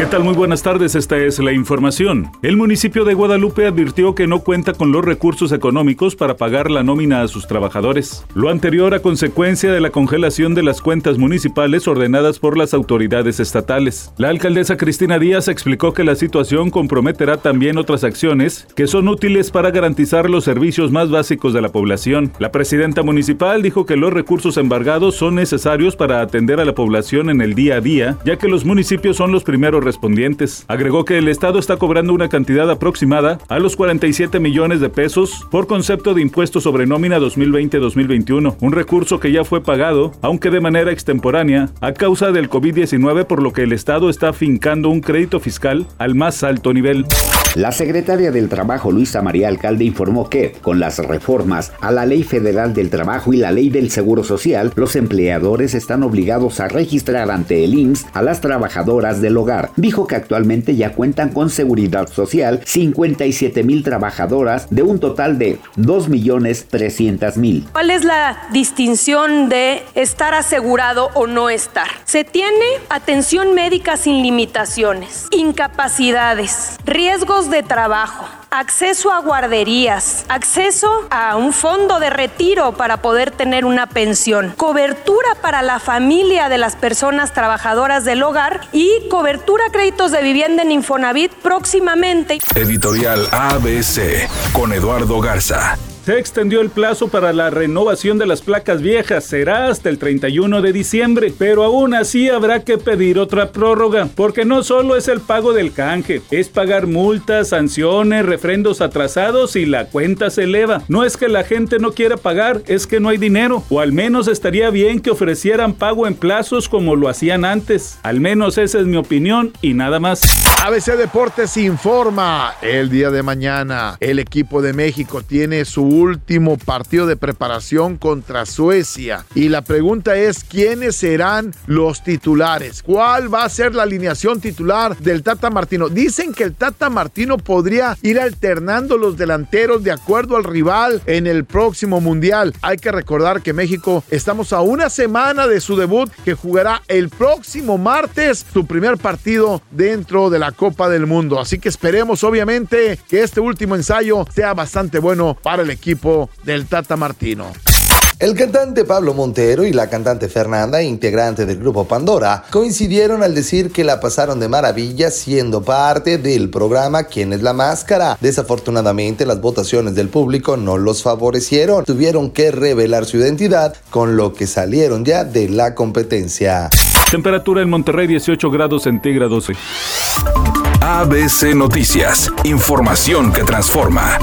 ¿Qué tal? Muy buenas tardes, esta es la información. El municipio de Guadalupe advirtió que no cuenta con los recursos económicos para pagar la nómina a sus trabajadores. Lo anterior a consecuencia de la congelación de las cuentas municipales ordenadas por las autoridades estatales. La alcaldesa Cristina Díaz explicó que la situación comprometerá también otras acciones que son útiles para garantizar los servicios más básicos de la población. La presidenta municipal dijo que los recursos embargados son necesarios para atender a la población en el día a día, ya que los municipios son los primeros correspondientes. Agregó que el Estado está cobrando una cantidad aproximada a los 47 millones de pesos por concepto de impuesto sobre nómina 2020-2021, un recurso que ya fue pagado, aunque de manera extemporánea, a causa del COVID-19, por lo que el Estado está fincando un crédito fiscal al más alto nivel. La secretaria del Trabajo, Luisa María Alcalde, informó que, con las reformas a la Ley Federal del Trabajo y la Ley del Seguro Social, los empleadores están obligados a registrar ante el IMSS a las trabajadoras del hogar. Dijo que actualmente ya cuentan con seguridad social 57 mil trabajadoras de un total de 2 millones 300 mil. ¿Cuál es la distinción de estar asegurado o no estar? Se tiene atención médica sin limitaciones, incapacidades, riesgos de trabajo, acceso a guarderías, acceso a un fondo de retiro para poder tener una pensión, cobertura para la familia de las personas trabajadoras del hogar y cobertura créditos de vivienda en Infonavit próximamente. Editorial ABC con Eduardo Garza. Se extendió el plazo para la renovación de las placas viejas, será hasta el 31 de diciembre, pero aún así habrá que pedir otra prórroga, porque no solo es el pago del canje, es pagar multas, sanciones, refrendos atrasados y la cuenta se eleva. No es que la gente no quiera pagar, es que no hay dinero, o al menos estaría bien que ofrecieran pago en plazos como lo hacían antes. Al menos esa es mi opinión y nada más. ABC Deportes informa el día de mañana. El equipo de México tiene su último partido de preparación contra Suecia. Y la pregunta es, ¿quiénes serán los titulares? ¿Cuál va a ser la alineación titular del Tata Martino? Dicen que el Tata Martino podría ir alternando los delanteros de acuerdo al rival en el próximo Mundial. Hay que recordar que México estamos a una semana de su debut que jugará el próximo martes su primer partido dentro de la Copa del Mundo. Así que esperemos obviamente que este último ensayo sea bastante bueno para el equipo equipo del Tata Martino. El cantante Pablo Montero y la cantante Fernanda, integrante del grupo Pandora, coincidieron al decir que la pasaron de maravilla siendo parte del programa ¿Quién es la máscara? Desafortunadamente las votaciones del público no los favorecieron, tuvieron que revelar su identidad con lo que salieron ya de la competencia. Temperatura en Monterrey 18 grados centígrados. ABC Noticias, información que transforma.